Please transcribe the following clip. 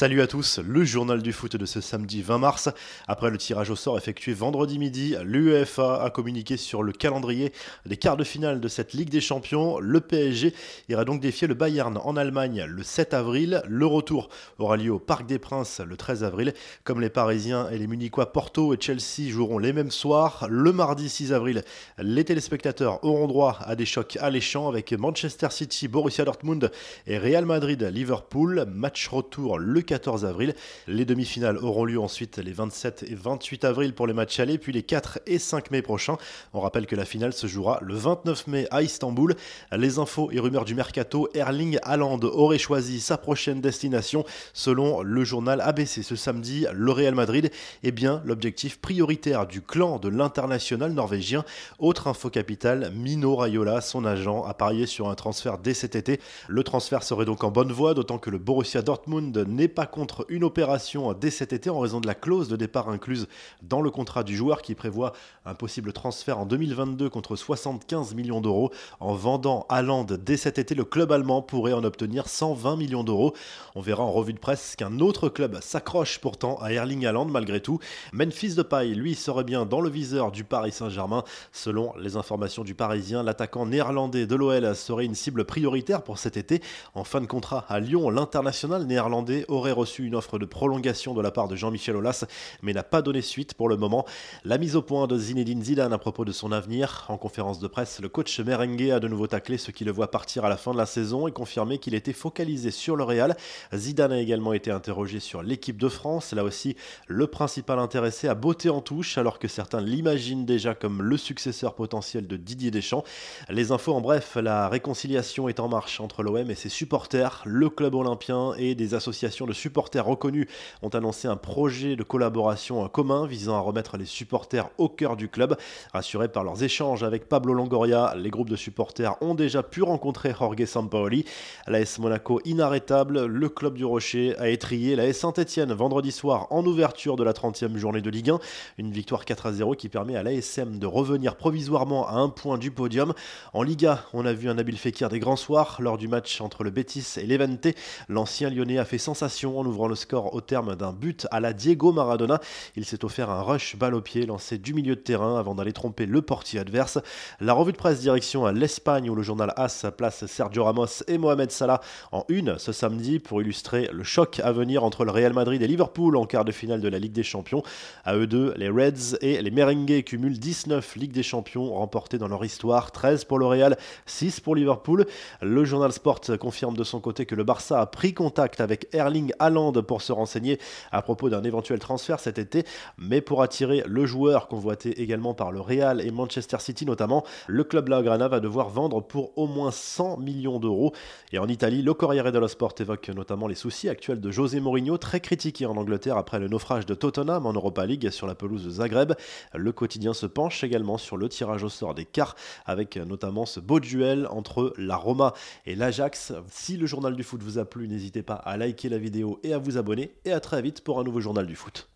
Salut à tous, le journal du foot de ce samedi 20 mars. Après le tirage au sort effectué vendredi midi, l'UEFA a communiqué sur le calendrier des quarts de finale de cette Ligue des Champions. Le PSG ira donc défier le Bayern en Allemagne le 7 avril. Le retour aura lieu au Parc des Princes le 13 avril. Comme les Parisiens et les Munichois Porto et Chelsea joueront les mêmes soirs, le mardi 6 avril, les téléspectateurs auront droit à des chocs alléchants avec Manchester City, Borussia Dortmund et Real Madrid-Liverpool. Match retour le 14 avril. Les demi-finales auront lieu ensuite les 27 et 28 avril pour les matchs allés, puis les 4 et 5 mai prochains. On rappelle que la finale se jouera le 29 mai à Istanbul. Les infos et rumeurs du mercato, Erling Haaland aurait choisi sa prochaine destination selon le journal ABC ce samedi, le Real Madrid est bien l'objectif prioritaire du clan de l'international norvégien. Autre info capitale, Mino Raiola, son agent, a parié sur un transfert dès cet été. Le transfert serait donc en bonne voie, d'autant que le Borussia Dortmund n'est pas contre une opération dès cet été en raison de la clause de départ incluse dans le contrat du joueur qui prévoit un possible transfert en 2022 contre 75 millions d'euros. En vendant Haaland dès cet été, le club allemand pourrait en obtenir 120 millions d'euros. On verra en revue de presse qu'un autre club s'accroche pourtant à Erling Haaland malgré tout. Memphis de paille, lui, serait bien dans le viseur du Paris Saint-Germain. Selon les informations du Parisien, l'attaquant néerlandais de l'OL serait une cible prioritaire pour cet été. En fin de contrat à Lyon, l'international néerlandais aurait reçu une offre de prolongation de la part de Jean-Michel Aulas, mais n'a pas donné suite pour le moment. La mise au point de Zinedine Zidane à propos de son avenir. En conférence de presse, le coach merengue a de nouveau taclé ce qui le voit partir à la fin de la saison et confirmé qu'il était focalisé sur le Real. Zidane a également été interrogé sur l'équipe de France. Là aussi, le principal intéressé a beauté en touche, alors que certains l'imaginent déjà comme le successeur potentiel de Didier Deschamps. Les infos en bref, la réconciliation est en marche entre l'OM et ses supporters, le club olympien et des associations de supporters reconnus ont annoncé un projet de collaboration commun visant à remettre les supporters au cœur du club. Rassurés par leurs échanges avec Pablo Longoria, les groupes de supporters ont déjà pu rencontrer Jorge Sampaoli. S Monaco inarrêtable, le club du Rocher a étrié la S Saint-Etienne vendredi soir en ouverture de la 30e journée de Ligue 1. Une victoire 4 à 0 qui permet à l'ASM de revenir provisoirement à un point du podium. En Liga, on a vu un Nabil Fekir des grands soirs lors du match entre le Betis et l'Evente. L'ancien lyonnais a fait sensation en ouvrant le score au terme d'un but à la Diego Maradona. Il s'est offert un rush balle au pied lancé du milieu de terrain avant d'aller tromper le portier adverse. La revue de presse direction à l'Espagne où le journal AS place Sergio Ramos et Mohamed Salah en une ce samedi pour illustrer le choc à venir entre le Real Madrid et Liverpool en quart de finale de la Ligue des Champions. À eux deux, les Reds et les Merengues cumulent 19 Ligue des Champions remportées dans leur histoire, 13 pour le Real, 6 pour Liverpool. Le journal Sport confirme de son côté que le Barça a pris contact avec Erling Haaland pour se renseigner à propos d'un éventuel transfert cet été. Mais pour attirer le joueur convoité également par le Real et Manchester City notamment, le club Lagrana va devoir vendre pour au moins 100 millions d'euros. Et en Italie, le Corriere dello Sport évoque notamment les soucis actuels de José Mourinho, très critiqué en Angleterre après le naufrage de Tottenham en Europa League sur la pelouse de Zagreb. Le quotidien se penche également sur le tirage au sort des quarts, avec notamment ce beau duel entre la Roma et l'Ajax. Si le journal du foot vous a plu, n'hésitez pas à liker la et à vous abonner. Et à très vite pour un nouveau journal du foot.